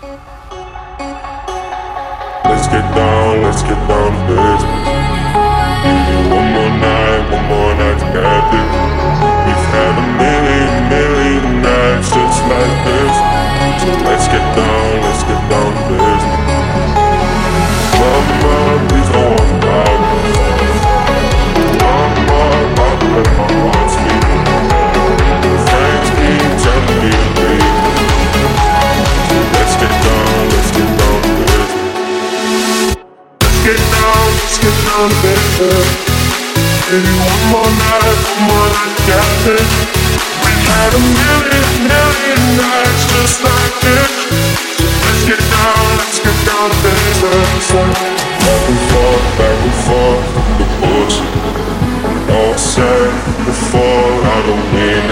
Let's get down, let's get down get down, let's get down business. Maybe one more night, one more night together. We had a million, million nights just like this. Let's get down, let's get down to business. Back and forth, back and forth, the bullshit. All said before, I don't mean